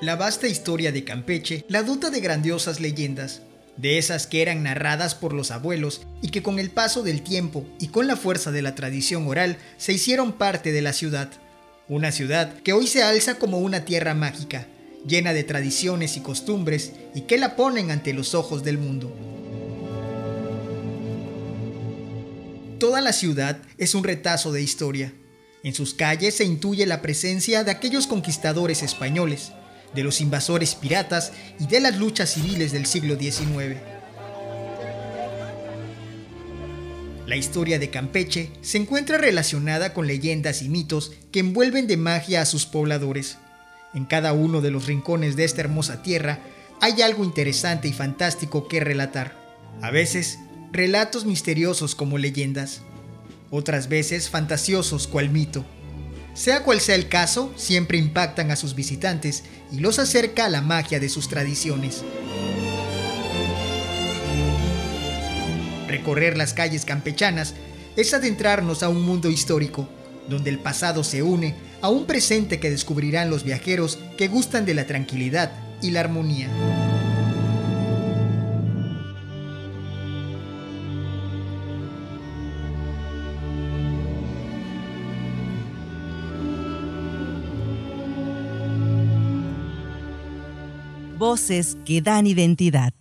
La vasta historia de Campeche la dota de grandiosas leyendas, de esas que eran narradas por los abuelos y que con el paso del tiempo y con la fuerza de la tradición oral se hicieron parte de la ciudad. Una ciudad que hoy se alza como una tierra mágica, llena de tradiciones y costumbres y que la ponen ante los ojos del mundo. Toda la ciudad es un retazo de historia. En sus calles se intuye la presencia de aquellos conquistadores españoles, de los invasores piratas y de las luchas civiles del siglo XIX. La historia de Campeche se encuentra relacionada con leyendas y mitos que envuelven de magia a sus pobladores. En cada uno de los rincones de esta hermosa tierra hay algo interesante y fantástico que relatar. A veces, relatos misteriosos como leyendas. Otras veces, fantasiosos cual mito. Sea cual sea el caso, siempre impactan a sus visitantes y los acerca a la magia de sus tradiciones. Recorrer las calles campechanas es adentrarnos a un mundo histórico, donde el pasado se une a un presente que descubrirán los viajeros que gustan de la tranquilidad y la armonía. Voces que dan identidad.